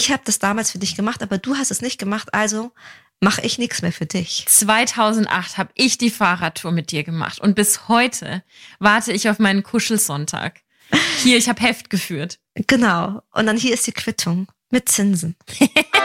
ich habe das damals für dich gemacht, aber du hast es nicht gemacht, also mache ich nichts mehr für dich. 2008 habe ich die Fahrradtour mit dir gemacht und bis heute warte ich auf meinen Kuschelsonntag. Hier, ich habe Heft geführt. Genau. Und dann hier ist die Quittung mit Zinsen.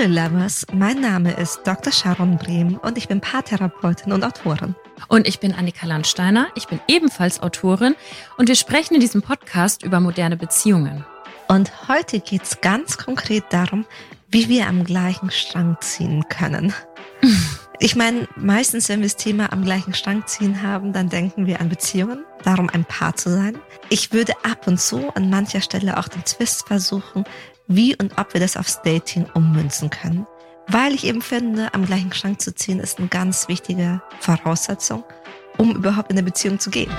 Hallo Lovers, mein Name ist Dr. Sharon Brehm und ich bin Paartherapeutin und Autorin. Und ich bin Annika Landsteiner, ich bin ebenfalls Autorin und wir sprechen in diesem Podcast über moderne Beziehungen. Und heute geht es ganz konkret darum, wie wir am gleichen Strang ziehen können. Ich meine, meistens, wenn wir das Thema am gleichen Strang ziehen haben, dann denken wir an Beziehungen, darum ein Paar zu sein. Ich würde ab und zu an mancher Stelle auch den Twist versuchen, wie und ob wir das aufs Dating ummünzen können. Weil ich eben finde, am gleichen Strang zu ziehen ist eine ganz wichtige Voraussetzung, um überhaupt in eine Beziehung zu gehen.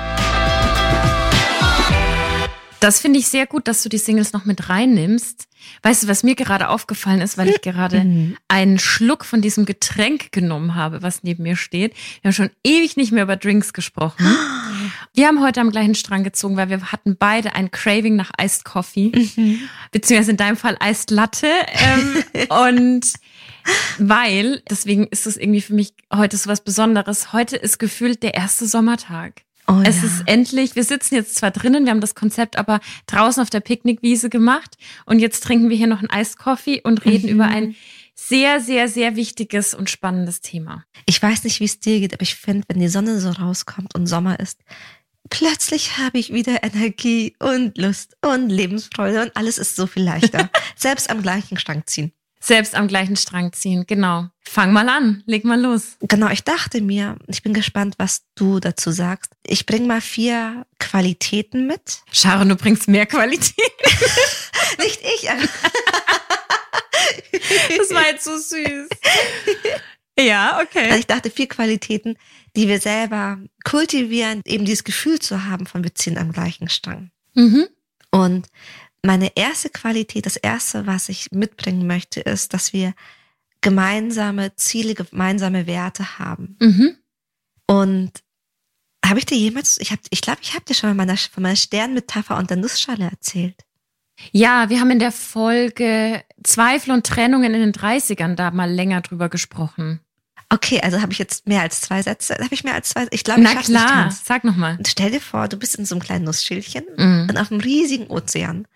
Das finde ich sehr gut, dass du die Singles noch mit reinnimmst. Weißt du, was mir gerade aufgefallen ist, weil ich gerade mhm. einen Schluck von diesem Getränk genommen habe, was neben mir steht. Wir haben schon ewig nicht mehr über Drinks gesprochen. Wir haben heute am gleichen Strang gezogen, weil wir hatten beide ein Craving nach Iced Coffee, mhm. beziehungsweise in deinem Fall Iced Latte. Ähm, und weil, deswegen ist es irgendwie für mich heute so was Besonderes. Heute ist gefühlt der erste Sommertag. Oh, es ja. ist endlich, wir sitzen jetzt zwar drinnen, wir haben das Konzept aber draußen auf der Picknickwiese gemacht und jetzt trinken wir hier noch einen Eiskoffee und reden mhm. über ein sehr, sehr, sehr wichtiges und spannendes Thema. Ich weiß nicht, wie es dir geht, aber ich finde, wenn die Sonne so rauskommt und Sommer ist, plötzlich habe ich wieder Energie und Lust und Lebensfreude und alles ist so viel leichter. Selbst am gleichen Strang ziehen selbst am gleichen Strang ziehen. Genau. Fang mal an, leg mal los. Genau, ich dachte mir, ich bin gespannt, was du dazu sagst. Ich bring mal vier Qualitäten mit. Sharon, du bringst mehr Qualitäten. Nicht ich. das war jetzt so süß. Ja, okay. Also ich dachte, vier Qualitäten, die wir selber kultivieren, eben dieses Gefühl zu haben von wir ziehen am gleichen Strang. Mhm. Und meine erste Qualität, das erste, was ich mitbringen möchte, ist, dass wir gemeinsame Ziele, gemeinsame Werte haben. Mhm. Und habe ich dir jemals, ich habe, ich glaube, ich habe dir schon mal meiner, von meiner Sternmetapher und der Nussschale erzählt. Ja, wir haben in der Folge Zweifel und Trennungen in den 30ern da mal länger drüber gesprochen. Okay, also habe ich jetzt mehr als zwei Sätze? Habe ich mehr als zwei? Ich glaube, Na ich klar, nicht sag nochmal. Stell dir vor, du bist in so einem kleinen Nussschildchen mhm. und auf einem riesigen Ozean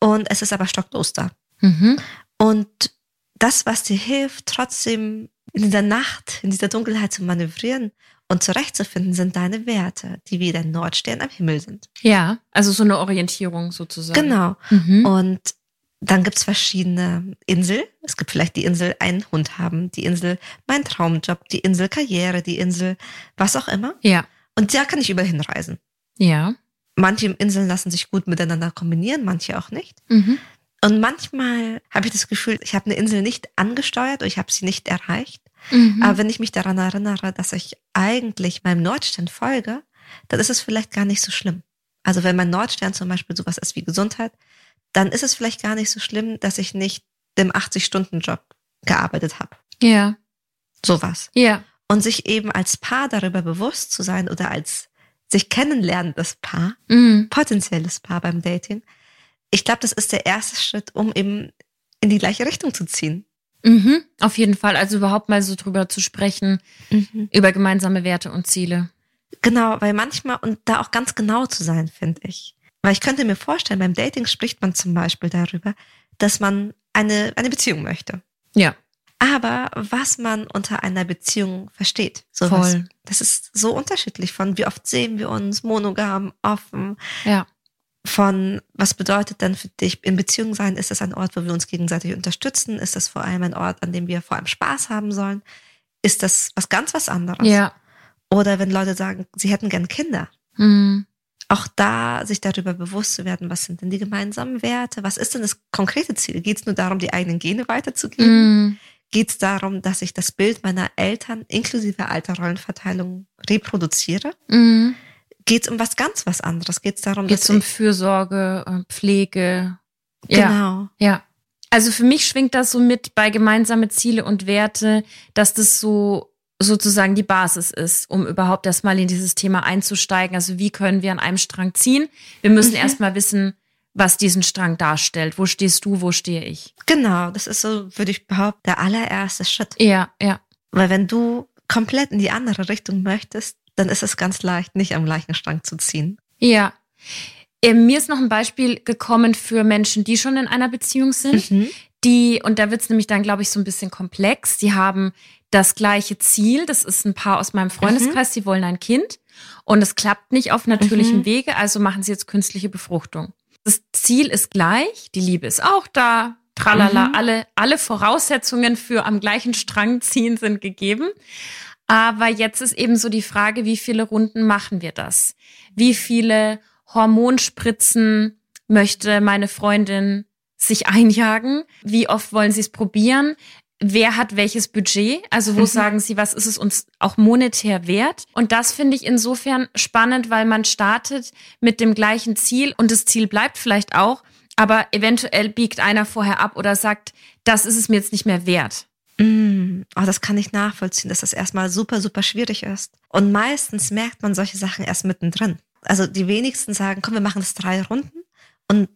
und es ist aber stocklos da. Mhm. Und das, was dir hilft, trotzdem in dieser Nacht, in dieser Dunkelheit zu manövrieren und zurechtzufinden, sind deine Werte, die wie der Nordstern am Himmel sind. Ja, also so eine Orientierung sozusagen. Genau. Mhm. Und dann gibt es verschiedene Insel. Es gibt vielleicht die Insel einen Hund haben, die Insel mein Traumjob, die Insel Karriere, die Insel was auch immer. Ja. Und da kann ich überall hinreisen. Ja. Manche Inseln lassen sich gut miteinander kombinieren, manche auch nicht. Mhm. Und manchmal habe ich das Gefühl, ich habe eine Insel nicht angesteuert oder ich habe sie nicht erreicht. Mhm. Aber wenn ich mich daran erinnere, dass ich eigentlich meinem Nordstern folge, dann ist es vielleicht gar nicht so schlimm. Also wenn mein Nordstern zum Beispiel sowas ist wie Gesundheit, dann ist es vielleicht gar nicht so schlimm, dass ich nicht dem 80-Stunden-Job gearbeitet habe. Ja. Sowas. Ja. Und sich eben als Paar darüber bewusst zu sein oder als sich kennenlernendes Paar, mhm. potenzielles Paar beim Dating. Ich glaube, das ist der erste Schritt, um eben in die gleiche Richtung zu ziehen. Mhm, auf jeden Fall. Also überhaupt mal so drüber zu sprechen, mhm. über gemeinsame Werte und Ziele. Genau, weil manchmal, und da auch ganz genau zu sein, finde ich. Weil ich könnte mir vorstellen, beim Dating spricht man zum Beispiel darüber, dass man eine, eine Beziehung möchte. Ja aber was man unter einer Beziehung versteht. So Voll. Das ist so unterschiedlich von, wie oft sehen wir uns, monogam, offen. Ja. Von, was bedeutet denn für dich in Beziehung sein? Ist das ein Ort, wo wir uns gegenseitig unterstützen? Ist das vor allem ein Ort, an dem wir vor allem Spaß haben sollen? Ist das was ganz was anderes? Ja. Oder wenn Leute sagen, sie hätten gern Kinder. Mhm. Auch da sich darüber bewusst zu werden, was sind denn die gemeinsamen Werte? Was ist denn das konkrete Ziel? Geht es nur darum, die eigenen Gene weiterzugeben? Mhm geht es darum, dass ich das Bild meiner Eltern inklusive alter Rollenverteilung reproduziere? Mhm. Geht es um was ganz was anderes? Geht es darum, Geht es um Fürsorge, Pflege? Genau. Ja. Also für mich schwingt das so mit bei gemeinsame Ziele und Werte, dass das so sozusagen die Basis ist, um überhaupt erstmal in dieses Thema einzusteigen. Also wie können wir an einem Strang ziehen? Wir müssen mhm. erstmal wissen, was diesen Strang darstellt. Wo stehst du, wo stehe ich? Genau, das ist so, würde ich behaupten, der allererste Schritt. Ja, ja. Weil wenn du komplett in die andere Richtung möchtest, dann ist es ganz leicht, nicht am gleichen Strang zu ziehen. Ja. Ähm, mir ist noch ein Beispiel gekommen für Menschen, die schon in einer Beziehung sind. Mhm. Die, und da wird es nämlich dann, glaube ich, so ein bisschen komplex. Die haben das gleiche Ziel. Das ist ein Paar aus meinem Freundeskreis, mhm. die wollen ein Kind. Und es klappt nicht auf natürlichem mhm. Wege, also machen sie jetzt künstliche Befruchtung. Das Ziel ist gleich, die Liebe ist auch da, tralala, mhm. alle, alle Voraussetzungen für am gleichen Strang ziehen sind gegeben. Aber jetzt ist eben so die Frage, wie viele Runden machen wir das? Wie viele Hormonspritzen möchte meine Freundin sich einjagen? Wie oft wollen sie es probieren? Wer hat welches Budget? Also wo mhm. sagen Sie, was ist es uns auch monetär wert? Und das finde ich insofern spannend, weil man startet mit dem gleichen Ziel und das Ziel bleibt vielleicht auch, aber eventuell biegt einer vorher ab oder sagt, das ist es mir jetzt nicht mehr wert. Mm, oh, das kann ich nachvollziehen, dass das erstmal super, super schwierig ist. Und meistens merkt man solche Sachen erst mittendrin. Also die wenigsten sagen, komm, wir machen das drei Runden und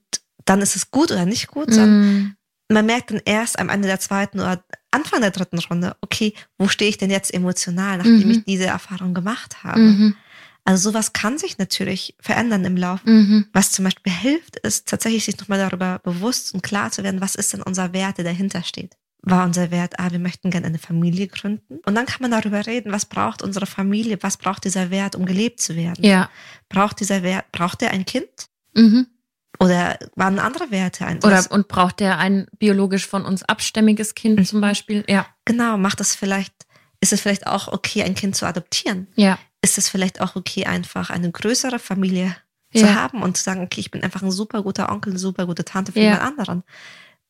dann ist es gut oder nicht gut, sondern mm. man merkt dann erst am Ende der zweiten oder Anfang der dritten Runde, okay, wo stehe ich denn jetzt emotional, nachdem mhm. ich diese Erfahrung gemacht habe? Mhm. Also sowas kann sich natürlich verändern im Laufe. Mhm. Was zum Beispiel hilft, ist tatsächlich sich nochmal darüber bewusst und klar zu werden, was ist denn unser Wert, der dahinter steht war unser Wert, ah, wir möchten gerne eine Familie gründen. Und dann kann man darüber reden, was braucht unsere Familie, was braucht dieser Wert, um gelebt zu werden. Ja. Braucht dieser Wert, braucht er ein Kind? Mhm. Oder waren andere Werte ein? Oder und braucht er ein biologisch von uns abstämmiges Kind mhm. zum Beispiel? Ja. Genau, macht es vielleicht, ist es vielleicht auch okay, ein Kind zu adoptieren? Ja. Ist es vielleicht auch okay, einfach eine größere Familie zu ja. haben und zu sagen, okay, ich bin einfach ein super guter Onkel, eine super gute Tante für ja. jemand anderen?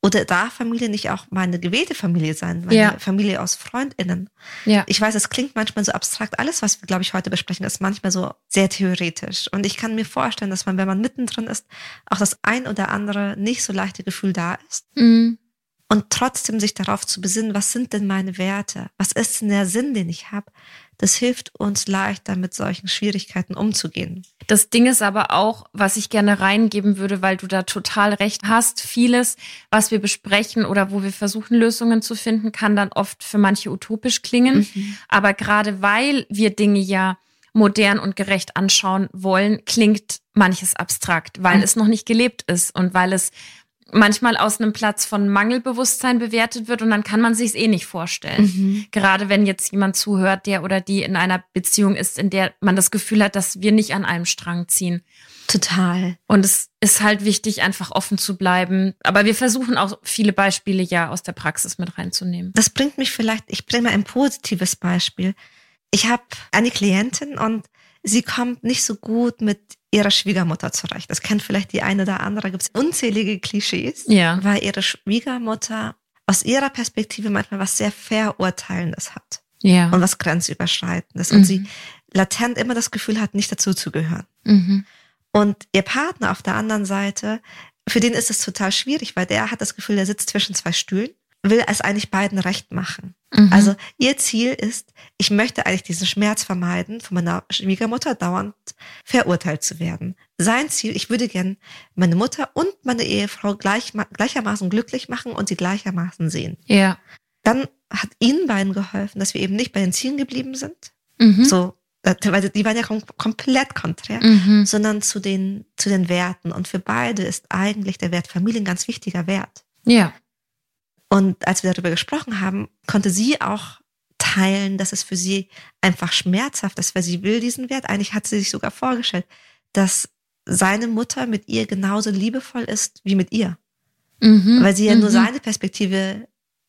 Oder darf Familie nicht auch meine gewählte Familie sein, meine ja. Familie aus FreundInnen? Ja. Ich weiß, es klingt manchmal so abstrakt. Alles, was wir, glaube ich, heute besprechen, ist manchmal so sehr theoretisch. Und ich kann mir vorstellen, dass man, wenn man mittendrin ist, auch das ein oder andere nicht so leichte Gefühl da ist. Mhm. Und trotzdem sich darauf zu besinnen, was sind denn meine Werte? Was ist denn der Sinn, den ich habe? Das hilft uns leichter, mit solchen Schwierigkeiten umzugehen. Das Ding ist aber auch, was ich gerne reingeben würde, weil du da total recht hast. Vieles, was wir besprechen oder wo wir versuchen, Lösungen zu finden, kann dann oft für manche utopisch klingen. Mhm. Aber gerade weil wir Dinge ja modern und gerecht anschauen wollen, klingt manches abstrakt, weil mhm. es noch nicht gelebt ist und weil es manchmal aus einem Platz von Mangelbewusstsein bewertet wird und dann kann man sich es eh nicht vorstellen. Mhm. Gerade wenn jetzt jemand zuhört, der oder die in einer Beziehung ist, in der man das Gefühl hat, dass wir nicht an einem Strang ziehen. Total. Und es ist halt wichtig, einfach offen zu bleiben. Aber wir versuchen auch viele Beispiele ja aus der Praxis mit reinzunehmen. Das bringt mich vielleicht, ich bringe mal ein positives Beispiel. Ich habe eine Klientin und sie kommt nicht so gut mit ihrer Schwiegermutter zurecht. Das kennt vielleicht die eine oder andere. Gibt es unzählige Klischees, ja. weil ihre Schwiegermutter aus ihrer Perspektive manchmal was sehr Verurteilendes hat. Ja. Und was Grenzüberschreitendes. Mhm. Und sie latent immer das Gefühl hat, nicht dazu zu gehören. Mhm. Und ihr Partner auf der anderen Seite, für den ist es total schwierig, weil der hat das Gefühl, der sitzt zwischen zwei Stühlen will es eigentlich beiden recht machen. Mhm. Also ihr Ziel ist, ich möchte eigentlich diesen Schmerz vermeiden, von meiner Schwiegermutter dauernd verurteilt zu werden. Sein Ziel, ich würde gern meine Mutter und meine Ehefrau gleich, gleichermaßen glücklich machen und sie gleichermaßen sehen. Ja. Dann hat ihnen beiden geholfen, dass wir eben nicht bei den Zielen geblieben sind. Mhm. So, äh, weil die waren ja kom komplett konträr, mhm. sondern zu den, zu den Werten. Und für beide ist eigentlich der Wert Familie ein ganz wichtiger Wert. Ja. Und als wir darüber gesprochen haben, konnte sie auch teilen, dass es für sie einfach schmerzhaft ist, weil sie will diesen Wert. Eigentlich hat sie sich sogar vorgestellt, dass seine Mutter mit ihr genauso liebevoll ist wie mit ihr. Mhm, weil sie ja nur mhm. seine Perspektive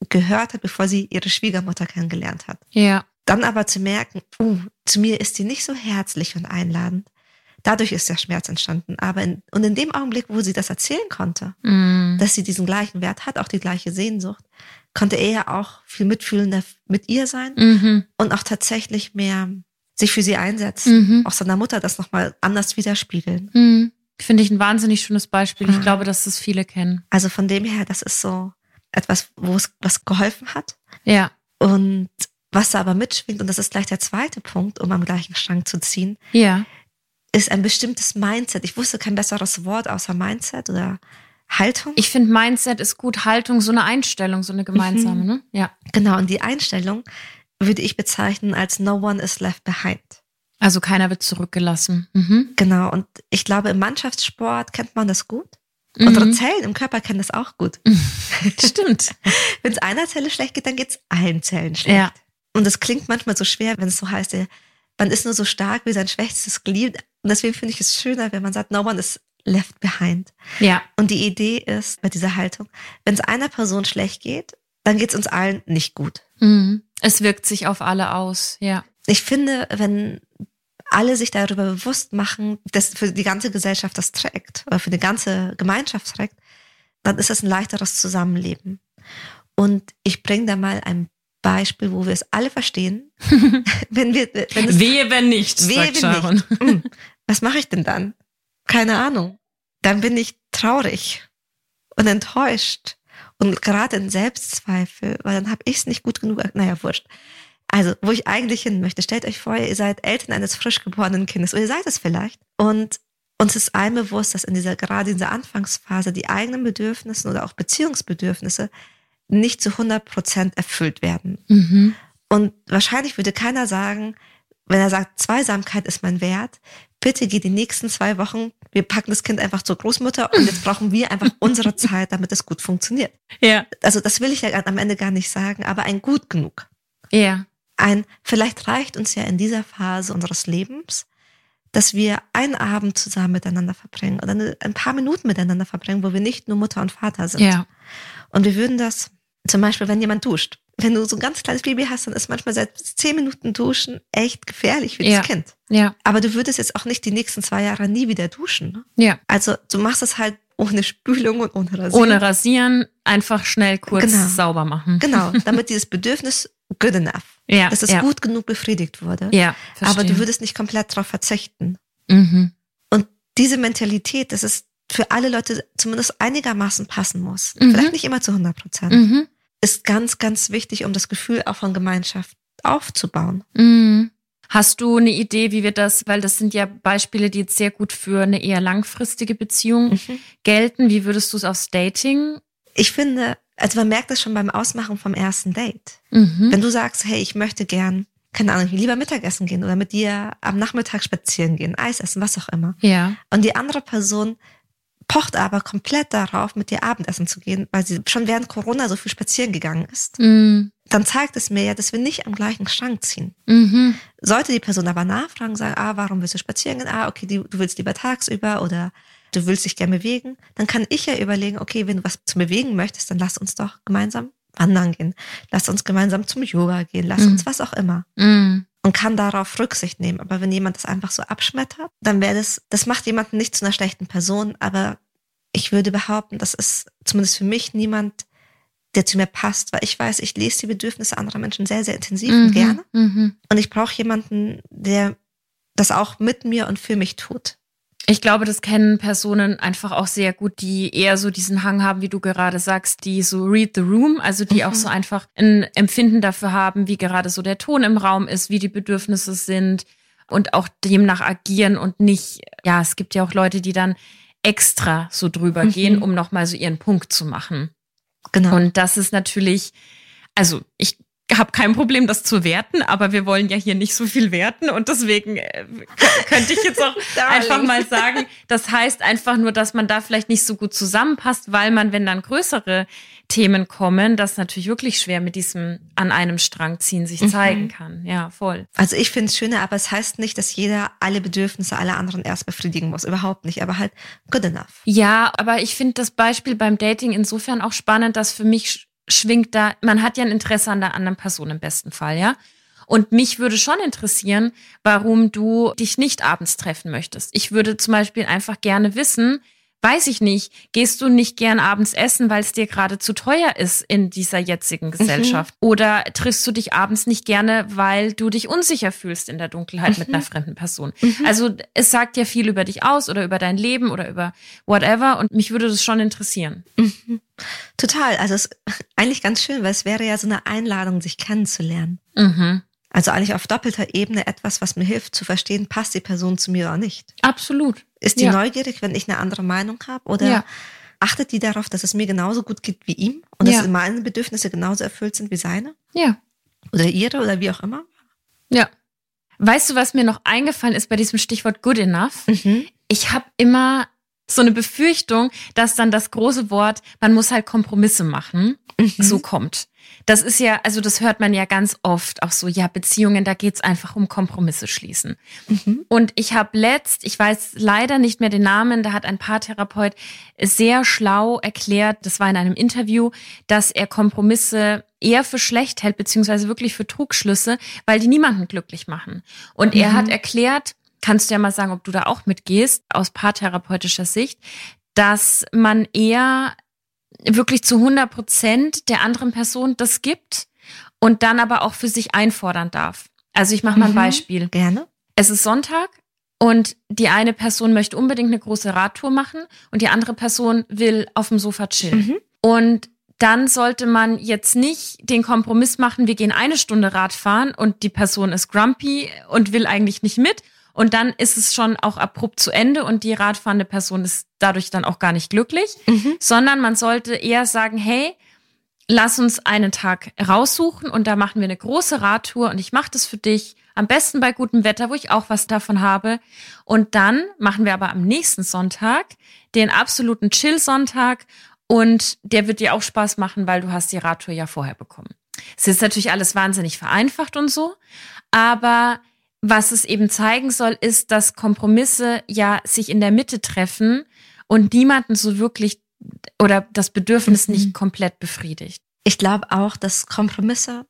gehört hat, bevor sie ihre Schwiegermutter kennengelernt hat. Ja. Dann aber zu merken, uh, zu mir ist sie nicht so herzlich und einladend. Dadurch ist der Schmerz entstanden. Aber in, und in dem Augenblick, wo sie das erzählen konnte, mm. dass sie diesen gleichen Wert hat, auch die gleiche Sehnsucht, konnte er ja auch viel mitfühlender mit ihr sein mhm. und auch tatsächlich mehr sich für sie einsetzen. Mhm. Auch seiner Mutter das nochmal anders widerspiegeln. Mhm. Finde ich ein wahnsinnig schönes Beispiel. Ich glaube, dass das viele kennen. Also von dem her, das ist so etwas, wo es was geholfen hat. Ja. Und was da aber mitschwingt, und das ist gleich der zweite Punkt, um am gleichen Strang zu ziehen, Ja. Ist ein bestimmtes Mindset. Ich wusste kein besseres Wort außer Mindset oder Haltung. Ich finde, Mindset ist gut, Haltung, so eine Einstellung, so eine gemeinsame, ne? Ja. genau, und die Einstellung würde ich bezeichnen als No one is left behind. Also keiner wird zurückgelassen. Mhm. Genau, und ich glaube, im Mannschaftssport kennt man das gut. Mhm. Unsere Zellen im Körper kennen das auch gut. Stimmt. Wenn es einer Zelle schlecht geht, dann geht es allen Zellen schlecht. Ja. Und es klingt manchmal so schwer, wenn es so heißt, ja, man ist nur so stark wie sein schwächstes Glied. Und deswegen finde ich es schöner, wenn man sagt, no one is left behind. Ja. Und die Idee ist bei dieser Haltung, wenn es einer Person schlecht geht, dann geht es uns allen nicht gut. Mhm. Es wirkt sich auf alle aus. Ja. Ich finde, wenn alle sich darüber bewusst machen, dass für die ganze Gesellschaft das trägt oder für die ganze Gemeinschaft trägt, dann ist es ein leichteres Zusammenleben. Und ich bringe da mal ein Beispiel, wo wir es alle verstehen. wenn wir, wenn es, Wehe, wenn nicht, Wehe, sagt wenn Sharon. Hm, was mache ich denn dann? Keine Ahnung. Dann bin ich traurig und enttäuscht und gerade in Selbstzweifel, weil dann habe ich es nicht gut genug. Naja, wurscht. Also, wo ich eigentlich hin möchte, stellt euch vor, ihr seid Eltern eines frisch geborenen Kindes oder ihr seid es vielleicht. Und uns ist allen bewusst, dass in dieser gerade in dieser Anfangsphase die eigenen Bedürfnisse oder auch Beziehungsbedürfnisse nicht zu 100 Prozent erfüllt werden. Mhm. Und wahrscheinlich würde keiner sagen, wenn er sagt, Zweisamkeit ist mein Wert, bitte geh die nächsten zwei Wochen, wir packen das Kind einfach zur Großmutter und jetzt brauchen wir einfach unsere Zeit, damit es gut funktioniert. Ja. Also das will ich ja am Ende gar nicht sagen, aber ein gut genug. Ja. Ein, vielleicht reicht uns ja in dieser Phase unseres Lebens, dass wir einen Abend zusammen miteinander verbringen oder ein paar Minuten miteinander verbringen, wo wir nicht nur Mutter und Vater sind. Ja. Und wir würden das zum Beispiel, wenn jemand duscht. Wenn du so ein ganz kleines Baby hast, dann ist manchmal seit zehn Minuten Duschen echt gefährlich für Ja. das Kind. Ja. Aber du würdest jetzt auch nicht die nächsten zwei Jahre nie wieder duschen. Ne? Ja. Also du machst es halt ohne Spülung und ohne Rasieren. Ohne Rasieren, einfach schnell kurz Genau. sauber machen. Genau, damit dieses Bedürfnis good enough, Ja. dass es ja. gut genug befriedigt wurde. Ja. Aber verstehe. du würdest nicht komplett darauf verzichten. Mhm. Und diese Mentalität, dass es für alle Leute zumindest einigermaßen passen muss, Mhm. vielleicht nicht immer zu 100 Prozent, Mhm. ist ganz, ganz wichtig, um das Gefühl auch von Gemeinschaft aufzubauen. Mhm. Hast du eine Idee, wie wir das, weil das sind ja Beispiele, die jetzt sehr gut für eine eher langfristige Beziehung gelten. Wie würdest du es aufs Dating? Ich finde, also man merkt das schon beim Ausmachen vom ersten Date. Mhm. Wenn du sagst, hey, ich möchte gern, keine Ahnung, lieber Mittagessen gehen oder mit dir am Nachmittag spazieren gehen, Eis essen, was auch immer. Ja. Und die andere Person pocht aber komplett darauf, mit dir Abendessen zu gehen, weil sie schon während Corona so viel spazieren gegangen ist. Mhm. Dann zeigt es mir ja, dass wir nicht am gleichen Strang ziehen. Mhm. Sollte die Person aber nachfragen, sagen, ah, warum willst du spazieren gehen? Ah, okay, du willst lieber tagsüber oder du willst dich gerne bewegen. Dann kann ich ja überlegen, okay, wenn du was zu bewegen möchtest, dann lass uns doch gemeinsam wandern gehen. Lass uns gemeinsam zum Yoga gehen. Lass Mhm. uns was auch immer. Mhm. Und kann darauf Rücksicht nehmen. Aber wenn jemand das einfach so abschmettert, dann wäre das, das macht jemanden nicht zu einer schlechten Person. Aber ich würde behaupten, das ist zumindest für mich niemand, der zu mir passt, weil ich weiß, ich lese die Bedürfnisse anderer Menschen sehr, sehr intensiv und Mhm. gerne. Mhm. Und ich brauche jemanden, der das auch mit mir und für mich tut. Ich glaube, das kennen Personen einfach auch sehr gut, die eher so diesen Hang haben, wie du gerade sagst, die so read the room, also die auch Mhm. so einfach ein Empfinden dafür haben, wie gerade so der Ton im Raum ist, wie die Bedürfnisse sind und auch demnach agieren und nicht, ja, es gibt ja auch Leute, die dann extra so drüber Mhm. gehen, um nochmal so ihren Punkt zu machen. Genau. Und das ist natürlich, also ich habe kein Problem, das zu werten, aber wir wollen ja hier nicht so viel werten und deswegen äh, könnte ich jetzt auch einfach mal sagen, das heißt einfach nur, dass man da vielleicht nicht so gut zusammenpasst, weil man, wenn dann größere Themen kommen, das natürlich wirklich schwer mit diesem an einem Strang ziehen sich Mhm. zeigen kann. Ja, voll. Also ich finde es schöner, aber es heißt nicht, dass jeder alle Bedürfnisse aller anderen erst befriedigen muss. Überhaupt nicht. Aber halt good enough. Ja, aber ich finde das Beispiel beim Dating insofern auch spannend, dass für mich schwingt da, man hat ja ein Interesse an der anderen Person im besten Fall, ja. Und mich würde schon interessieren, warum du dich nicht abends treffen möchtest. Ich würde zum Beispiel einfach gerne wissen, weiß ich nicht, gehst du nicht gern abends essen, weil es dir gerade zu teuer ist in dieser jetzigen mhm. Gesellschaft? Mhm. Oder triffst du dich abends nicht gerne, weil du dich unsicher fühlst in der Dunkelheit mhm. mit einer fremden Person? Mhm. Also es sagt ja viel über dich aus oder über dein Leben oder über whatever und mich würde das schon interessieren. Mhm. Total. Also es ist eigentlich ganz schön, weil es wäre ja so eine Einladung, sich kennenzulernen. Mhm. Also eigentlich auf doppelter Ebene etwas, was mir hilft zu verstehen, passt die Person zu mir oder nicht. Absolut. Ist die ja. neugierig, wenn ich eine andere Meinung habe? Oder ja. achtet die darauf, dass es mir genauso gut geht wie ihm und ja. dass meine Bedürfnisse genauso erfüllt sind wie seine? Ja. Oder ihre oder wie auch immer? Ja. Weißt du, was mir noch eingefallen ist bei diesem Stichwort good enough? Mhm. Ich habe immer so eine Befürchtung, dass dann das große Wort, man muss halt Kompromisse machen, mhm. so kommt. Das ist ja, also das hört man ja ganz oft auch so, ja, Beziehungen, da geht's einfach um Kompromisse schließen. Mhm. Und ich habe letzt, ich weiß leider nicht mehr den Namen, da hat ein Paartherapeut sehr schlau erklärt, das war in einem Interview, dass er Kompromisse eher für schlecht hält, beziehungsweise wirklich für Trugschlüsse, weil die niemanden glücklich machen. Und mhm. er hat erklärt, kannst du ja mal sagen, ob du da auch mitgehst, aus paartherapeutischer Sicht, dass man eher wirklich zu 100 Prozent der anderen Person das gibt und dann aber auch für sich einfordern darf. Also ich mache mal ein mhm, Beispiel. Gerne. Es ist Sonntag und die eine Person möchte unbedingt eine große Radtour machen und die andere Person will auf dem Sofa chillen. Mhm. Und dann sollte man jetzt nicht den Kompromiss machen, wir gehen eine Stunde Rad fahren und die Person ist grumpy und will eigentlich nicht mit und dann ist es schon auch abrupt zu Ende und die radfahrende Person ist dadurch dann auch gar nicht glücklich, mhm. sondern man sollte eher sagen, hey, lass uns einen Tag raussuchen und da machen wir eine große Radtour und ich mache das für dich. Am besten bei gutem Wetter, wo ich auch was davon habe. Und dann machen wir aber am nächsten Sonntag den absoluten Chill-Sonntag und der wird dir auch Spaß machen, weil du hast die Radtour ja vorher bekommen. Es ist natürlich alles wahnsinnig vereinfacht und so, aber was es eben zeigen soll, ist, dass Kompromisse ja sich in der Mitte treffen und niemanden so wirklich oder das Bedürfnis mhm. nicht komplett befriedigt. Ich glaube auch, dass Kompromisse,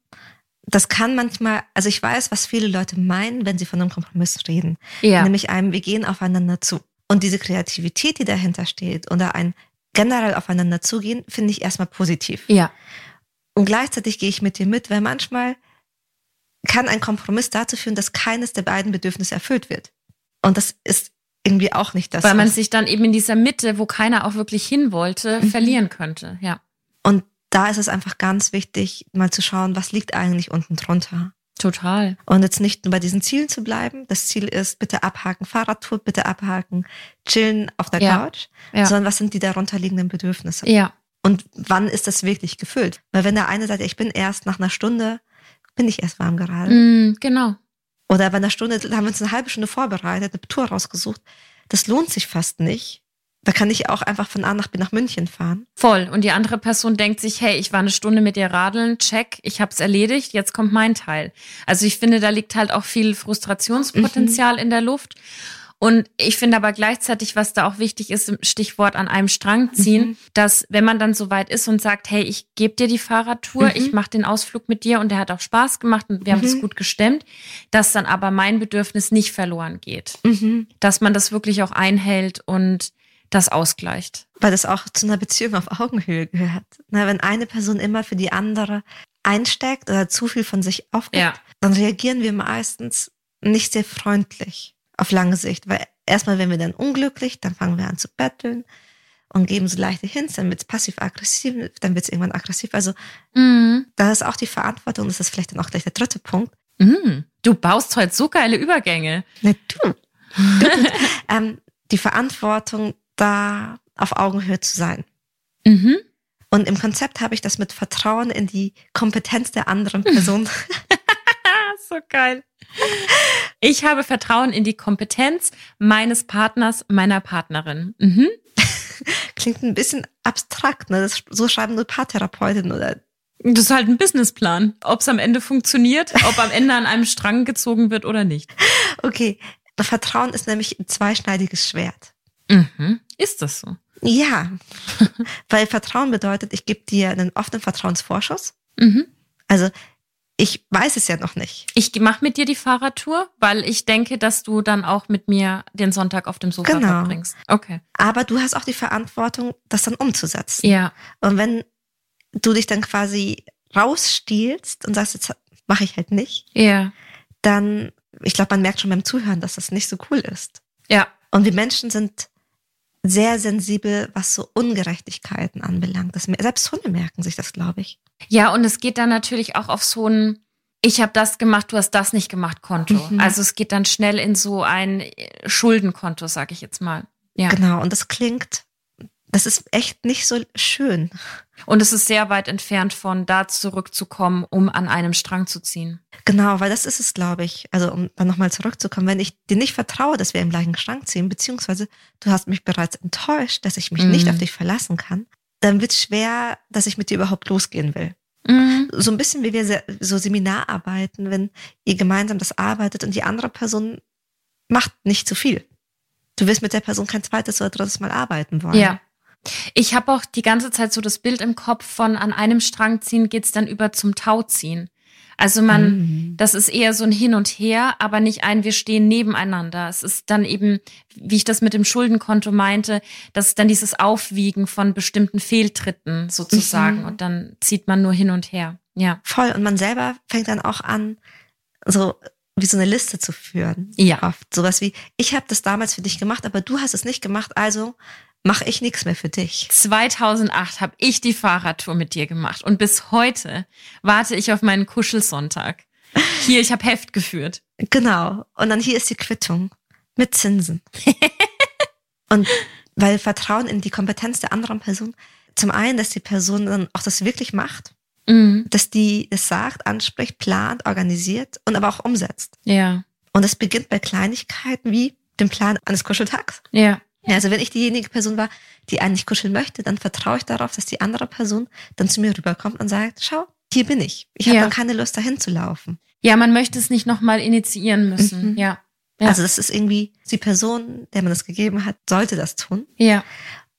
das kann manchmal, also ich weiß, was viele Leute meinen, wenn sie von einem Kompromiss reden. Ja. Nämlich einem, wir gehen aufeinander zu. Und diese Kreativität, die dahinter steht, oder ein generell aufeinander zugehen, finde ich erstmal positiv. Ja. Und gleichzeitig gehe ich mit dir mit, weil manchmal kann ein Kompromiss dazu führen, dass keines der beiden Bedürfnisse erfüllt wird. Und das ist irgendwie auch nicht das. Weil man sich dann eben in dieser Mitte, wo keiner auch wirklich hin wollte, mhm. verlieren könnte, ja. Und da ist es einfach ganz wichtig, mal zu schauen, was liegt eigentlich unten drunter. Total. Und jetzt nicht nur bei diesen Zielen zu bleiben. Das Ziel ist, bitte abhaken Fahrradtour, bitte abhaken chillen auf der ja. Couch, ja. sondern was sind die darunterliegenden Bedürfnisse? Ja. Und wann ist das wirklich gefüllt? Weil wenn der eine sagt, ich bin erst nach einer Stunde bin ich erst warm gerade. Mm, genau. Oder bei einer Stunde haben wir uns eine halbe Stunde vorbereitet, eine Tour rausgesucht. Das lohnt sich fast nicht. Da kann ich auch einfach von A nach B nach München fahren. Voll. Und die andere Person denkt sich, hey, ich war eine Stunde mit dir radeln, check, ich hab's erledigt, jetzt kommt mein Teil. Also ich finde, da liegt halt auch viel Frustrationspotenzial mhm. in der Luft. Und ich finde aber gleichzeitig, was da auch wichtig ist, Stichwort an einem Strang ziehen, mhm. dass wenn man dann so weit ist und sagt, hey, ich gebe dir die Fahrradtour, mhm. ich mache den Ausflug mit dir und der hat auch Spaß gemacht und wir mhm. haben es gut gestemmt, dass dann aber mein Bedürfnis nicht verloren geht. Mhm. Dass man das wirklich auch einhält und das ausgleicht. Weil das auch zu einer Beziehung auf Augenhöhe gehört. Na, wenn eine Person immer für die andere einsteckt oder zu viel von sich aufgibt, ja. dann reagieren wir meistens nicht sehr freundlich auf lange Sicht. Weil erstmal werden wir dann unglücklich, dann fangen wir an zu betteln und geben so leichte Hints, dann wird es passiv-aggressiv, dann wird es irgendwann aggressiv. Also mhm. da ist auch die Verantwortung, das ist vielleicht dann auch gleich der dritte Punkt. Mhm. Du baust heute so geile Übergänge. Na, du. du ähm, die Verantwortung, da auf Augenhöhe zu sein. Mhm. Und im Konzept habe ich das mit Vertrauen in die Kompetenz der anderen Person. so geil. Ich habe Vertrauen in die Kompetenz meines Partners, meiner Partnerin. Mhm. Klingt ein bisschen abstrakt, ne? Das, so schreiben nur Paartherapeutinnen oder. Das ist halt ein Businessplan. Ob es am Ende funktioniert, ob am Ende an einem Strang gezogen wird oder nicht. Okay. Vertrauen ist nämlich ein zweischneidiges Schwert. Mhm. Ist das so? Ja. Weil Vertrauen bedeutet, ich gebe dir einen offenen Vertrauensvorschuss. Mhm. Also ich weiß es ja noch nicht. Ich mache mit dir die Fahrradtour, weil ich denke, dass du dann auch mit mir den Sonntag auf dem Sofa genau. verbringst. Okay. Aber du hast auch die Verantwortung, das dann umzusetzen. Ja. Und wenn du dich dann quasi rausstiehlst und sagst, jetzt mache ich halt nicht, ja. dann, ich glaube, man merkt schon beim Zuhören, dass das nicht so cool ist. Ja. Und wir Menschen sind sehr sensibel, was so Ungerechtigkeiten anbelangt. Das, selbst Hunde merken sich das, glaube ich. Ja, und es geht dann natürlich auch auf so ein, ich habe das gemacht, du hast das nicht gemacht, Konto. Mhm. Also es geht dann schnell in so ein Schuldenkonto, sage ich jetzt mal. Ja. Genau, und das klingt, das ist echt nicht so schön. Und es ist sehr weit entfernt von da zurückzukommen, um an einem Strang zu ziehen. Genau, weil das ist es, glaube ich. Also um dann nochmal zurückzukommen, wenn ich dir nicht vertraue, dass wir im gleichen Strang ziehen, beziehungsweise du hast mich bereits enttäuscht, dass ich mich mhm. nicht auf dich verlassen kann, dann wird es schwer, dass ich mit dir überhaupt losgehen will. Mhm. So ein bisschen wie wir so Seminar arbeiten, wenn ihr gemeinsam das arbeitet und die andere Person macht nicht zu viel. Du wirst mit der Person kein zweites oder drittes Mal arbeiten wollen. Ja. Ich habe auch die ganze Zeit so das Bild im Kopf von an einem Strang ziehen geht's dann über zum Tau ziehen. Also man, mhm. das ist eher so ein Hin und Her, aber nicht ein, wir stehen nebeneinander. Es ist dann eben, wie ich das mit dem Schuldenkonto meinte, das ist dann dieses Aufwiegen von bestimmten Fehltritten sozusagen. Mhm. Und dann zieht man nur hin und her. Ja. Voll. Und man selber fängt dann auch an, so wie so eine Liste zu führen. Ja. Oft. Sowas wie, ich habe das damals für dich gemacht, aber du hast es nicht gemacht, also mache ich nichts mehr für dich. 2008 habe ich die Fahrradtour mit dir gemacht und bis heute warte ich auf meinen Kuschelsonntag. Hier, ich habe Heft geführt. Genau. Und dann hier ist die Quittung mit Zinsen. und weil Vertrauen in die Kompetenz der anderen Person, zum einen, dass die Person dann auch das wirklich macht, mhm. dass die es sagt, anspricht, plant, organisiert und aber auch umsetzt. Ja. Und es beginnt bei Kleinigkeiten wie dem Plan eines Kuscheltags. Ja. Ja, also wenn ich diejenige Person war, die eigentlich kuscheln möchte, dann vertraue ich darauf, dass die andere Person dann zu mir rüberkommt und sagt, schau, hier bin ich. Ich habe ja. dann keine Lust, dahin zu laufen. Ja, man möchte es nicht nochmal initiieren müssen. Mhm. Ja. ja. Also das ist irgendwie die Person, der man das gegeben hat, sollte das tun. Ja.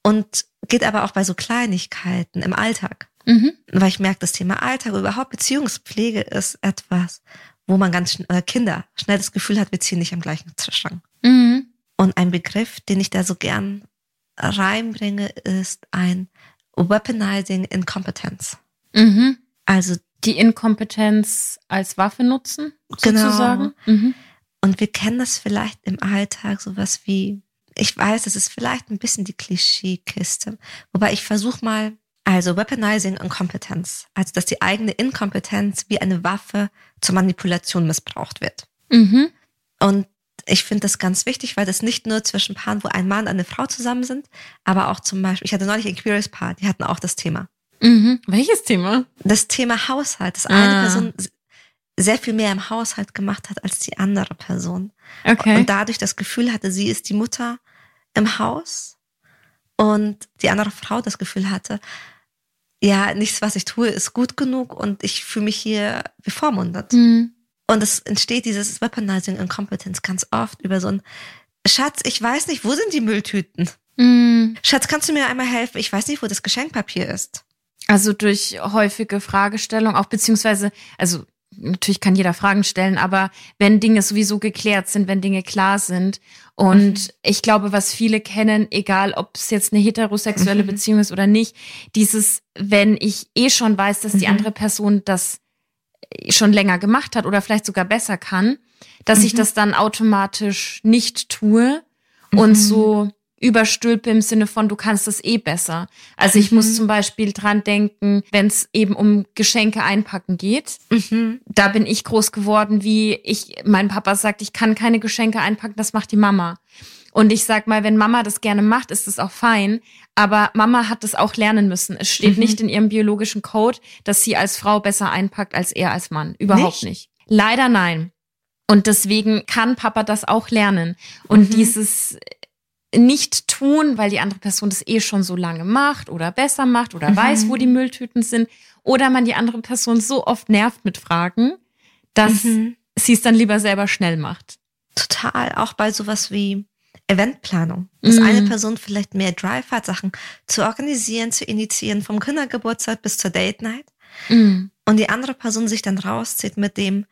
Und geht aber auch bei so Kleinigkeiten im Alltag. Mhm. Weil ich merke, das Thema Alltag, überhaupt Beziehungspflege ist etwas, wo man ganz schnell, oder Kinder schnell das Gefühl hat, wir ziehen nicht am gleichen Strang. Mhm. Und ein Begriff, den ich da so gern reinbringe, ist ein Weaponizing Incompetence. Mhm. Also die Inkompetenz als Waffe nutzen, genau. sozusagen. Mhm. Und wir kennen das vielleicht im Alltag, sowas wie, ich weiß, es ist vielleicht ein bisschen die Klischeekiste, wobei ich versuche mal, also Weaponizing Inkompetenz, also dass die eigene Inkompetenz wie eine Waffe zur Manipulation missbraucht wird. Mhm. Und ich finde das ganz wichtig, weil das nicht nur zwischen Paaren, wo ein Mann und eine Frau zusammen sind, aber auch zum Beispiel, ich hatte neulich ein Queeres Paar, die hatten auch das Thema. Mhm. Welches Thema? Das Thema Haushalt, dass ah. eine Person sehr viel mehr im Haushalt gemacht hat als die andere Person. Okay. Und dadurch das Gefühl hatte, sie ist die Mutter im Haus und die andere Frau das Gefühl hatte, ja, nichts, was ich tue, ist gut genug und ich fühle mich hier bevormundet. Mhm. Und es entsteht dieses Weaponizing Incompetence ganz oft über so ein Schatz, ich weiß nicht, wo sind die Mülltüten? Mm. Schatz, kannst du mir einmal helfen? Ich weiß nicht, wo das Geschenkpapier ist. Also durch häufige Fragestellung, auch beziehungsweise, also natürlich kann jeder Fragen stellen, aber wenn Dinge sowieso geklärt sind, wenn Dinge klar sind. Und mhm. ich glaube, was viele kennen, egal ob es jetzt eine heterosexuelle mhm. Beziehung ist oder nicht, dieses, wenn ich eh schon weiß, dass die mhm. andere Person das schon länger gemacht hat oder vielleicht sogar besser kann, dass mhm. ich das dann automatisch nicht tue und mhm. so überstülpe im Sinne von, du kannst das eh besser. Also ich mhm. muss zum Beispiel dran denken, wenn es eben um Geschenke einpacken geht. Mhm. Da bin ich groß geworden, wie ich, mein Papa sagt, ich kann keine Geschenke einpacken, das macht die Mama. Und ich sag mal, wenn Mama das gerne macht, ist das auch fein. Aber Mama hat das auch lernen müssen. Es steht mhm. nicht in ihrem biologischen Code, dass sie als Frau besser einpackt als er als Mann. Überhaupt nicht. nicht. Leider nein. Und deswegen kann Papa das auch lernen. Und mhm. dieses nicht tun, weil die andere Person das eh schon so lange macht oder besser macht oder mhm. weiß, wo die Mülltüten sind. Oder man die andere Person so oft nervt mit Fragen, dass mhm. sie es dann lieber selber schnell macht. Total. Auch bei sowas wie Eventplanung. Dass mhm. eine Person vielleicht mehr Drive hat, Sachen zu organisieren, zu initiieren, vom Kindergeburtstag bis zur Date Night. Mhm. und die andere Person sich dann rauszieht mit dem,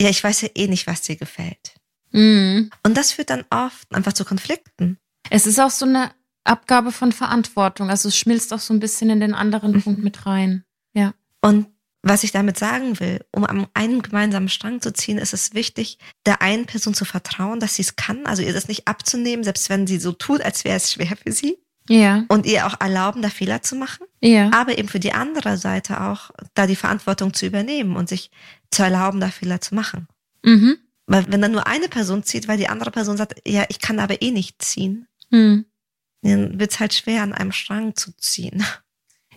ja, ich weiß ja eh nicht, was dir gefällt. Mhm. Und das führt dann oft einfach zu Konflikten. Es ist auch so eine Abgabe von Verantwortung. Also es schmilzt auch so ein bisschen in den anderen Mhm. Punkt mit rein. Ja. Und was ich damit sagen will, um an einem gemeinsamen Strang zu ziehen, ist es wichtig, der einen Person zu vertrauen, dass sie es kann, also ihr das nicht abzunehmen, selbst wenn sie so tut, als wäre es schwer für sie Ja. und ihr auch erlauben, da Fehler zu machen, Ja. aber eben für die andere Seite auch, da die Verantwortung zu übernehmen und sich zu erlauben, da Fehler zu machen. Mhm. Weil wenn dann nur eine Person zieht, weil die andere Person sagt, ja, ich kann aber eh nicht ziehen, Hm. dann wird es halt schwer, an einem Strang zu ziehen.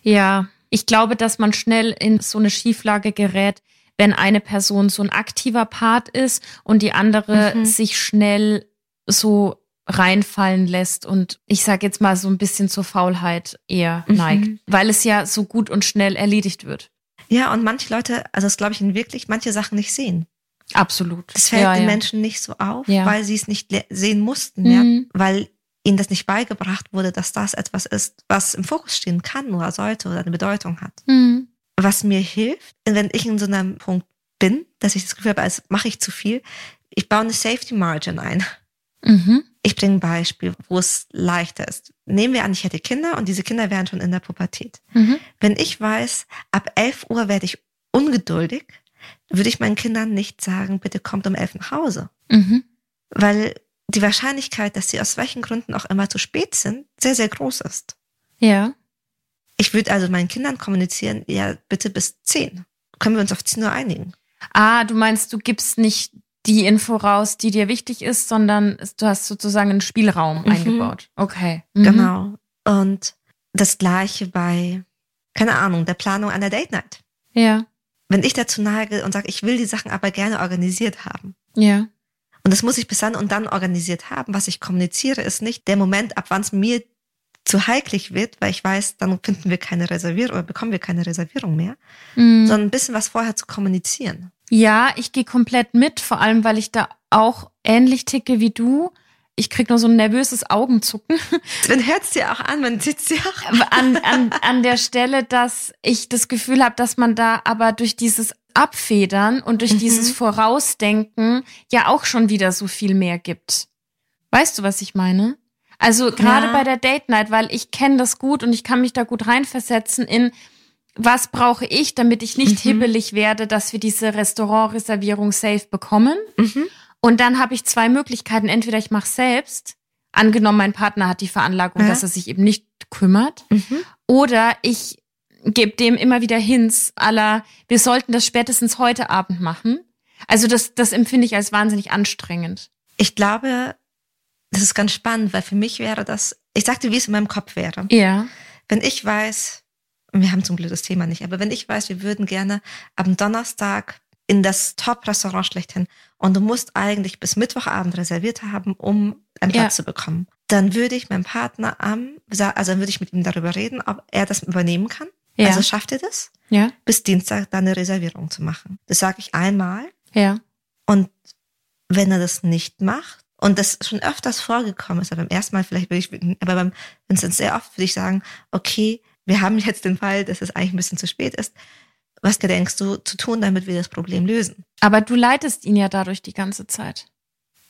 Ja. Ich glaube, dass man schnell in so eine Schieflage gerät, wenn eine Person so ein aktiver Part ist und die andere Mhm. sich schnell so reinfallen lässt und ich sage jetzt mal so ein bisschen zur Faulheit eher Mhm. neigt, weil es ja so gut und schnell erledigt wird. Ja, und manche Leute, also das glaube ich in wirklich, manche Sachen nicht sehen. Absolut. Das fällt ja, den ja. Menschen nicht so auf, Ja. weil sie es nicht sehen mussten, ja, Mhm. weil ihnen das nicht beigebracht wurde, dass das etwas ist, was im Fokus stehen kann oder sollte oder eine Bedeutung hat. Mhm. Was mir hilft, wenn ich in so einem Punkt bin, dass ich das Gefühl habe, als mache ich zu viel, ich baue eine Safety Margin ein. Mhm. Ich bringe ein Beispiel, wo es leichter ist. Nehmen wir an, ich hätte Kinder und diese Kinder wären schon in der Pubertät. Mhm. Wenn ich weiß, ab 11 Uhr werde ich ungeduldig, würde ich meinen Kindern nicht sagen, bitte kommt um 11 nach Hause. Mhm. Weil die Wahrscheinlichkeit, dass sie aus welchen Gründen auch immer zu spät sind, sehr, sehr groß ist. Ja. Ich würde also meinen Kindern kommunizieren, ja, bitte bis 10. Können wir uns auf 10 Uhr einigen? Ah, du meinst, du gibst nicht die Info raus, die dir wichtig ist, sondern du hast sozusagen einen Spielraum Mhm. eingebaut. Okay. Mhm. Genau. Und das Gleiche bei, keine Ahnung, der Planung einer Date Night. Ja. Wenn ich dazu neige und sage, ich will die Sachen aber gerne organisiert haben. Ja. Und das muss ich bis dann und dann organisiert haben. Was ich kommuniziere, ist nicht der Moment, ab wann es mir zu heiklig wird, weil ich weiß, dann finden wir keine Reservierung oder bekommen wir keine Reservierung mehr, Mhm. sondern ein bisschen was vorher zu kommunizieren. Ja, ich gehe komplett mit, vor allem weil ich da auch ähnlich ticke wie du. Ich krieg nur so ein nervöses Augenzucken Man hört es dir auch an, man sieht sie auch. an, an, an der Stelle, dass ich das Gefühl habe, dass man da aber durch dieses Abfedern und durch Mhm. dieses Vorausdenken ja auch schon wieder so viel mehr gibt. Weißt du, was ich meine? Also gerade Ja. bei der Date Night, weil ich kenne das gut und ich kann mich da gut reinversetzen in was brauche ich, damit ich nicht Mhm. hibbelig werde, dass wir diese Restaurantreservierung safe bekommen. Mhm. Und dann habe ich zwei Möglichkeiten. Entweder ich mache selbst, angenommen, mein Partner hat die Veranlagung, Ja. dass er sich eben nicht kümmert, Mhm. oder ich gebe dem immer wieder Hints aller, wir sollten das spätestens heute Abend machen. Also das, das empfinde ich als wahnsinnig anstrengend. Ich glaube, das ist ganz spannend, weil für mich wäre das, ich sagte, wie es in meinem Kopf wäre. Ja. Wenn ich weiß, wir haben zum Glück das Thema nicht, aber wenn ich weiß, wir würden gerne am Donnerstag in das Top-Restaurant schlechthin und du musst eigentlich bis Mittwochabend reserviert haben, um einen Ja. Platz zu bekommen, dann würde ich meinem Partner am, also dann würde ich mit ihm darüber reden, ob er das übernehmen kann. Ja. Also schafft er das, Ja. bis Dienstag dann eine Reservierung zu machen. Das sage ich einmal Ja. und wenn er das nicht macht, und das schon öfters vorgekommen ist, aber beim ersten Mal vielleicht würde ich, aber beim, wenn es sehr oft würde ich sagen, okay, wir haben jetzt den Fall, dass es eigentlich ein bisschen zu spät ist. Was gedenkst du zu tun, damit wir das Problem lösen? Aber du leitest ihn ja dadurch die ganze Zeit.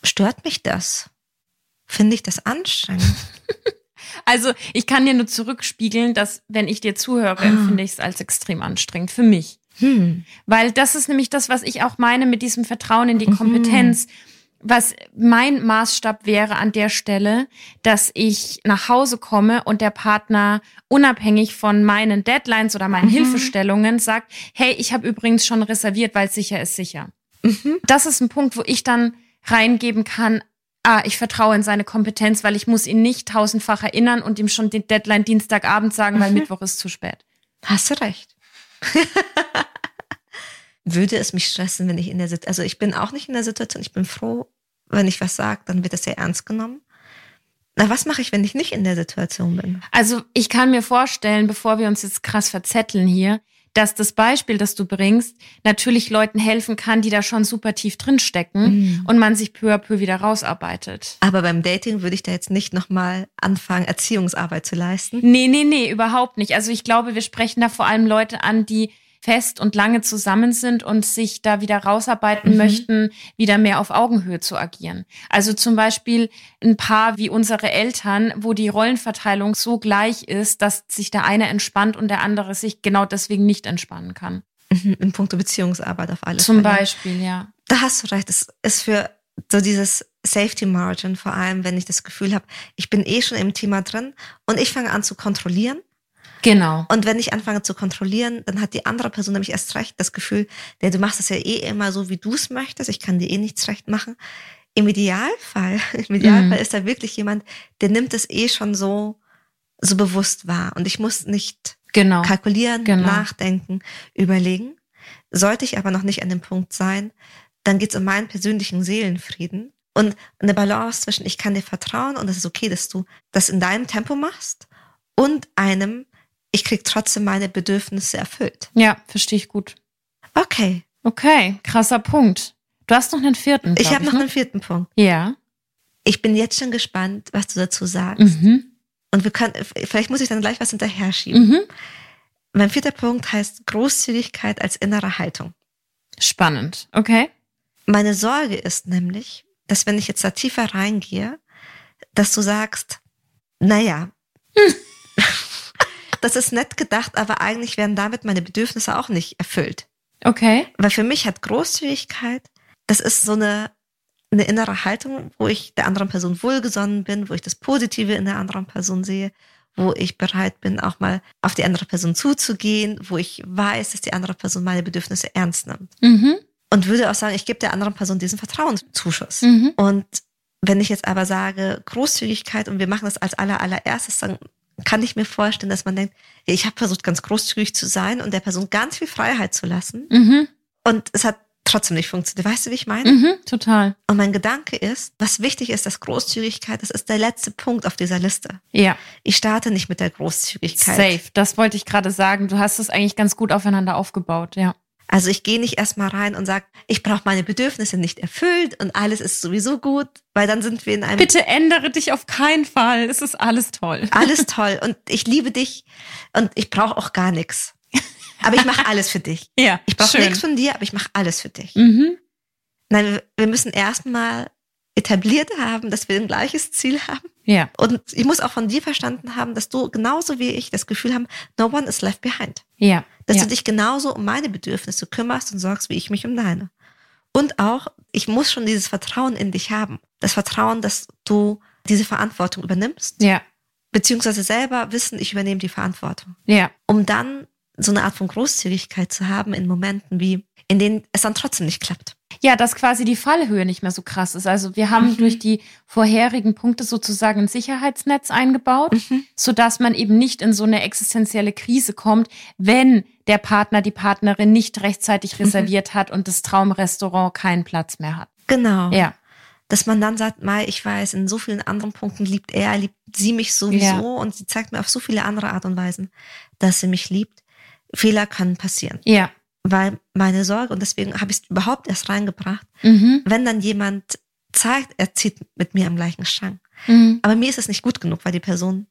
Stört mich das? Finde ich das anstrengend? Also ich kann dir nur zurückspiegeln, dass wenn ich dir zuhöre, Ah. empfinde ich es als extrem anstrengend für mich. Hm. Weil das ist nämlich das, was ich auch meine mit diesem Vertrauen in die Mhm. Kompetenz. Was mein Maßstab wäre an der Stelle, dass ich nach Hause komme und der Partner unabhängig von meinen Deadlines oder meinen Mhm. Hilfestellungen sagt, hey, ich habe übrigens schon reserviert, weil sicher ist sicher. Mhm. Das ist ein Punkt, wo ich dann reingeben kann, ah, ich vertraue in seine Kompetenz, weil ich muss ihn nicht tausendfach erinnern und ihm schon den Deadline Dienstagabend sagen, weil Mhm. Mittwoch ist zu spät. Hast du recht. Würde es mich stressen, wenn ich in der Situation, also ich bin auch nicht in der Situation, ich bin froh, wenn ich was sage, dann wird das sehr ernst genommen. Na, was mache ich, wenn ich nicht in der Situation bin? Also ich kann mir vorstellen, bevor wir uns jetzt krass verzetteln hier, dass das Beispiel, das du bringst, natürlich Leuten helfen kann, die da schon super tief drin stecken Mhm. und man sich peu à peu wieder rausarbeitet. Aber beim Dating würde ich da jetzt nicht nochmal anfangen, Erziehungsarbeit zu leisten. Nee, nee, nee, überhaupt nicht. Also ich glaube, wir sprechen da vor allem Leute an, die fest und lange zusammen sind und sich da wieder rausarbeiten mhm. möchten, wieder mehr auf Augenhöhe zu agieren. Also zum Beispiel ein Paar wie unsere Eltern, wo die Rollenverteilung so gleich ist, dass sich der eine entspannt und der andere sich genau deswegen nicht entspannen kann. Mhm, in puncto Beziehungsarbeit auf alles. Zum Fälle. Beispiel, ja. Da hast du recht. Das ist für so dieses Safety Margin, vor allem wenn ich das Gefühl habe, ich bin eh schon im Thema drin und ich fange an zu kontrollieren. Genau. Und wenn ich anfange zu kontrollieren, dann hat die andere Person nämlich erst recht das Gefühl, ja, du machst es ja eh immer so, wie du es möchtest, ich kann dir eh nichts recht machen. Im Idealfall, im Idealfall mhm. ist da wirklich jemand, der nimmt es eh schon so, so bewusst wahr. Und ich muss nicht genau. kalkulieren, genau. nachdenken, überlegen. Sollte ich aber noch nicht an dem Punkt sein, dann geht es um meinen persönlichen Seelenfrieden und eine Balance zwischen ich kann dir vertrauen und es ist okay, dass du das in deinem Tempo machst und einem, ich krieg trotzdem meine Bedürfnisse erfüllt. Ja, verstehe ich gut. Okay. Okay, krasser Punkt. Du hast noch einen vierten. Ich habe noch ne? einen vierten Punkt. Ja. Ich bin jetzt schon gespannt, was du dazu sagst. Mhm. Und wir können, vielleicht muss ich dann gleich was hinterher schieben. Mhm. Mein vierter Punkt heißt Großzügigkeit als innere Haltung. Spannend. Okay. Meine Sorge ist nämlich, dass wenn ich jetzt da tiefer reingehe, dass du sagst, naja, hm. Das ist nett gedacht, aber eigentlich werden damit meine Bedürfnisse auch nicht erfüllt. Okay. Weil für mich hat Großzügigkeit, das ist so eine eine innere Haltung, wo ich der anderen Person wohlgesonnen bin, wo ich das Positive in der anderen Person sehe, wo ich bereit bin, auch mal auf die andere Person zuzugehen, wo ich weiß, dass die andere Person meine Bedürfnisse ernst nimmt. Mhm. Und würde auch sagen, ich gebe der anderen Person diesen Vertrauenszuschuss. Mhm. Und wenn ich jetzt aber sage, Großzügigkeit und wir machen das als aller, allererstes, dann kann ich mir vorstellen, dass man denkt, ich habe versucht, ganz großzügig zu sein und der Person ganz viel Freiheit zu lassen. Mhm. Und es hat trotzdem nicht funktioniert. Weißt du, wie ich meine? Mhm, total. Und mein Gedanke ist, was wichtig ist, dass Großzügigkeit, das ist der letzte Punkt auf dieser Liste. Ja. Ich starte nicht mit der Großzügigkeit. Safe. Das wollte ich gerade sagen. Du hast es eigentlich ganz gut aufeinander aufgebaut, ja. Also ich gehe nicht erstmal rein und sage, ich brauche meine Bedürfnisse nicht erfüllt und alles ist sowieso gut, weil dann sind wir in einem. Bitte ändere dich auf keinen Fall. Es ist alles toll. Alles toll. Und ich liebe dich und ich brauche auch gar nichts. Aber ich mache alles für dich. ja. Ich brauche nichts von dir, aber ich mache alles für dich. Mhm. Nein, wir müssen erstmal etabliert haben, dass wir ein gleiches Ziel haben. Ja. Und ich muss auch von dir verstanden haben, dass du genauso wie ich das Gefühl haben, no one is left behind. Ja. Dass ja. du dich genauso um meine Bedürfnisse kümmerst und sorgst, wie ich mich um deine. Und auch, ich muss schon dieses Vertrauen in dich haben. Das Vertrauen, dass du diese Verantwortung übernimmst. Ja. Beziehungsweise selber wissen, ich übernehme die Verantwortung. Ja. Um dann so eine Art von Großzügigkeit zu haben in Momenten wie, in denen es dann trotzdem nicht klappt. Ja, dass quasi die Fallhöhe nicht mehr so krass ist. Also wir haben mhm. durch die vorherigen Punkte sozusagen ein Sicherheitsnetz eingebaut, mhm. sodass man eben nicht in so eine existenzielle Krise kommt, wenn der Partner, die Partnerin nicht rechtzeitig mhm. reserviert mhm. hat und das Traumrestaurant keinen Platz mehr hat. Genau. Ja. Dass man dann sagt, Mai, ich weiß, in so vielen anderen Punkten liebt er, liebt sie mich sowieso ja. und sie zeigt mir auf so viele andere Art und Weisen, dass sie mich liebt. Fehler können passieren. Ja. Weil meine Sorge, und deswegen habe ich es überhaupt erst reingebracht, mhm. wenn dann jemand zeigt, er zieht mit mir am gleichen Strang. Mhm. Aber mir ist es nicht gut genug, weil die Person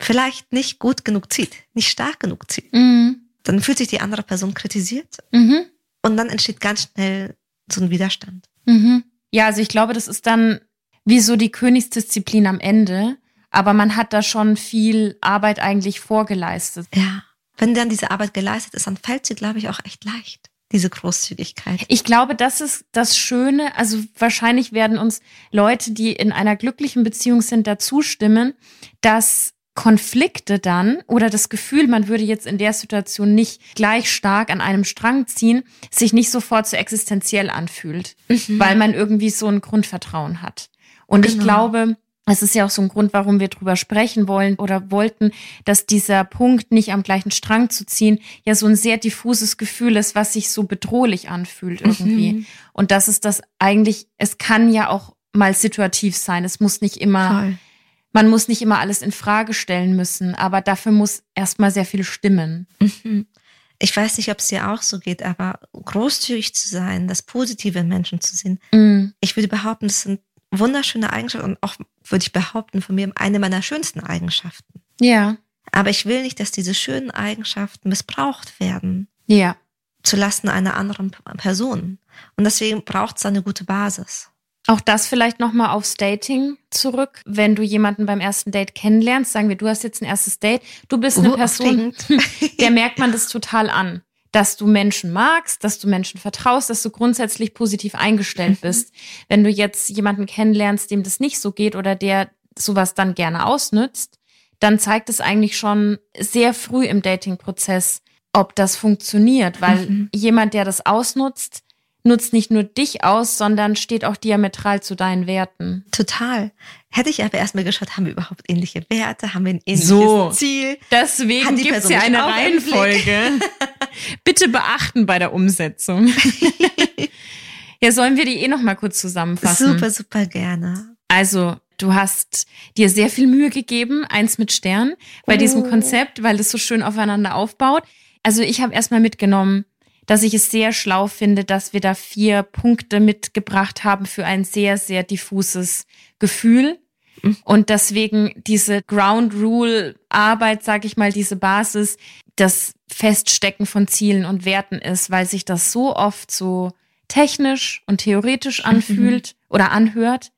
vielleicht nicht gut genug zieht, nicht stark genug zieht. Mhm. Dann fühlt sich die andere Person kritisiert mhm. und dann entsteht ganz schnell so ein Widerstand. Mhm. Ja, also ich glaube, das ist dann wie so die Königsdisziplin am Ende, aber man hat da schon viel Arbeit eigentlich vorgeleistet. Ja wenn dann diese Arbeit geleistet ist, dann fällt sie, glaube ich, auch echt leicht diese Großzügigkeit. Ich glaube, das ist das Schöne. Also wahrscheinlich werden uns Leute, die in einer glücklichen Beziehung sind, dazu stimmen, dass Konflikte dann oder das Gefühl, man würde jetzt in der Situation nicht gleich stark an einem Strang ziehen, sich nicht sofort so existenziell anfühlt, mhm. weil man irgendwie so ein Grundvertrauen hat. Und genau. ich glaube, das ist ja auch so ein Grund, warum wir drüber sprechen wollen oder wollten, dass dieser Punkt, nicht am gleichen Strang zu ziehen, ja so ein sehr diffuses Gefühl ist, was sich so bedrohlich anfühlt irgendwie. Mhm. Und das ist das eigentlich, es kann ja auch mal situativ sein. Es muss nicht immer, Voll. man muss nicht immer alles in Frage stellen müssen, aber dafür muss erstmal sehr viel stimmen. Mhm. Ich weiß nicht, ob es dir auch so geht, aber großzügig zu sein, das Positive in Menschen zu sehen. Mhm. Ich würde behaupten, das sind wunderschöne Eigenschaft und auch, würde ich behaupten, von mir eine meiner schönsten Eigenschaften. Ja. Aber ich will nicht, dass diese schönen Eigenschaften missbraucht werden. Ja. zulasten einer anderen Person. Und deswegen braucht es eine gute Basis. Auch das vielleicht nochmal aufs Dating zurück. Wenn du jemanden beim ersten Date kennenlernst, sagen wir, du hast jetzt ein erstes Date, du bist eine uh, Person, der merkt man das total an. Dass du Menschen magst, dass du Menschen vertraust, dass du grundsätzlich positiv eingestellt mhm. bist. Wenn du jetzt jemanden kennenlernst, dem das nicht so geht oder der sowas dann gerne ausnützt, dann zeigt es eigentlich schon sehr früh im Dating-Prozess, ob das funktioniert, weil mhm. jemand, der das ausnutzt, nutzt nicht nur dich aus, sondern steht auch diametral zu deinen Werten. Total. Hätte ich aber erstmal geschaut, haben wir überhaupt ähnliche Werte, haben wir ein ähnliches so, Ziel? Deswegen gibt es ja eine Reihenfolge. Bitte beachten bei der Umsetzung. ja, sollen wir die eh noch mal kurz zusammenfassen? Super, super gerne. Also, du hast dir sehr viel Mühe gegeben, eins mit Stern, bei oh. diesem Konzept, weil es so schön aufeinander aufbaut. Also, ich habe erstmal mitgenommen, dass ich es sehr schlau finde, dass wir da vier Punkte mitgebracht haben für ein sehr, sehr diffuses Gefühl. Mhm. Und deswegen diese Ground Rule Arbeit, sage ich mal, diese Basis, das Feststecken von Zielen und Werten ist, weil sich das so oft so technisch und theoretisch mhm. anfühlt mhm. oder anhört.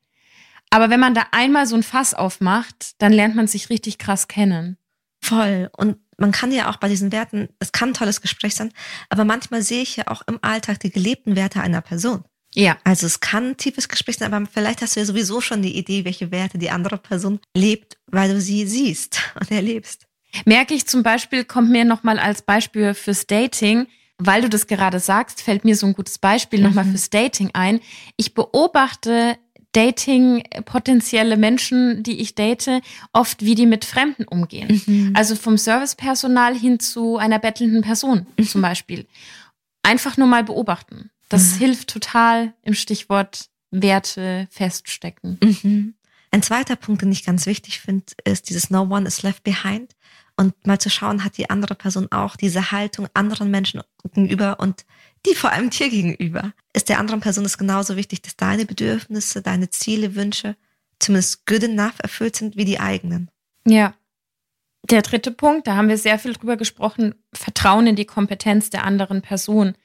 Aber wenn man da einmal so ein Fass aufmacht, dann lernt man sich richtig krass kennen. Voll. Und man kann ja auch bei diesen Werten, es kann ein tolles Gespräch sein, aber manchmal sehe ich ja auch im Alltag die gelebten Werte einer Person. Ja. Also es kann ein tiefes Gespräch sein, aber vielleicht hast du ja sowieso schon die Idee, welche Werte die andere Person lebt, weil du sie siehst und erlebst. Merke ich zum Beispiel, kommt mir nochmal als Beispiel fürs Dating, weil du das gerade sagst, fällt mir so ein gutes Beispiel mhm. nochmal fürs Dating ein. Ich beobachte Dating potenzielle Menschen, die ich date, oft wie die mit Fremden umgehen. Mhm. Also vom Servicepersonal hin zu einer bettelnden Person mhm. zum Beispiel. Einfach nur mal beobachten. Das mhm. hilft total im Stichwort Werte feststecken. Mhm. Ein zweiter Punkt, den ich ganz wichtig finde, ist dieses No one is left behind. Und mal zu schauen, hat die andere Person auch diese Haltung anderen Menschen gegenüber und die vor allem dir gegenüber. Ist der anderen Person es genauso wichtig, dass deine Bedürfnisse, deine Ziele, Wünsche zumindest good enough erfüllt sind wie die eigenen. Ja. Der dritte Punkt, da haben wir sehr viel drüber gesprochen, Vertrauen in die Kompetenz der anderen Person.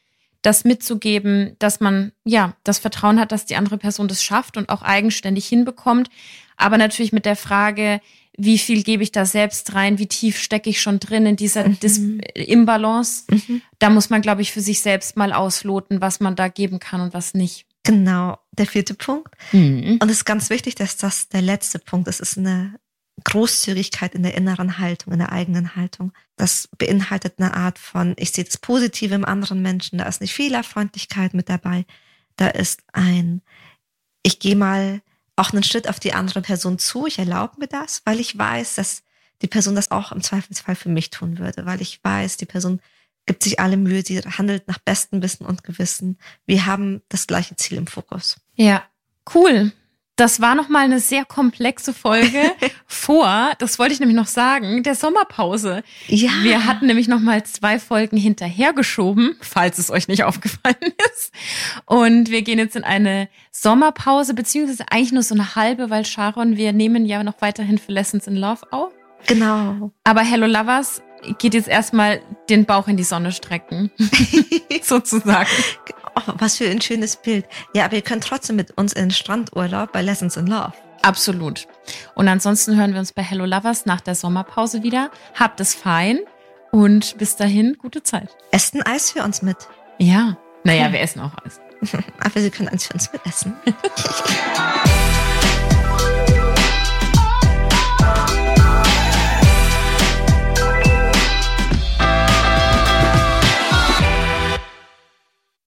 Das mitzugeben, dass man, ja, das Vertrauen hat, dass die andere Person das schafft und auch eigenständig hinbekommt. Aber natürlich mit der Frage, wie viel gebe ich da selbst rein, wie tief stecke ich schon drin in dieser mhm. Dis Imbalance. Mhm. Da muss man, glaube ich, für sich selbst mal ausloten, was man da geben kann und was nicht. Genau, der vierte Punkt. Mhm. Und es ist ganz wichtig, dass das der letzte Punkt ist. Es ist eine Großzügigkeit in der inneren Haltung, in der eigenen Haltung. Das beinhaltet eine Art von, ich sehe das Positive im anderen Menschen, da ist eine Fehlerfreundlichkeit mit dabei. Da ist ein, ich gehe mal auch einen Schritt auf die andere Person zu. Ich erlaube mir das, weil ich weiß, dass die Person das auch im Zweifelsfall für mich tun würde, weil ich weiß, die Person gibt sich alle Mühe, sie handelt nach bestem Wissen und Gewissen. Wir haben das gleiche Ziel im Fokus. Ja, cool. Das war nochmal eine sehr komplexe Folge vor, das wollte ich nämlich noch sagen, der Sommerpause. Ja. Wir hatten nämlich nochmal zwei Folgen hinterhergeschoben, falls es euch nicht aufgefallen ist. Und wir gehen jetzt in eine Sommerpause, beziehungsweise eigentlich nur so eine halbe, weil Sharon, wir nehmen ja noch weiterhin für Lessons in Love auf. Genau. Aber Hello Lovers geht jetzt erstmal den Bauch in die Sonne strecken. Sozusagen. Oh, was für ein schönes Bild. Ja, aber ihr könnt trotzdem mit uns in Strandurlaub bei Lessons in Love. Absolut. Und ansonsten hören wir uns bei Hello Lovers nach der Sommerpause wieder. Habt es fein und bis dahin gute Zeit. Esst ein Eis für uns mit. Ja. Naja, wir essen auch Eis. aber Sie können eins für uns mit essen.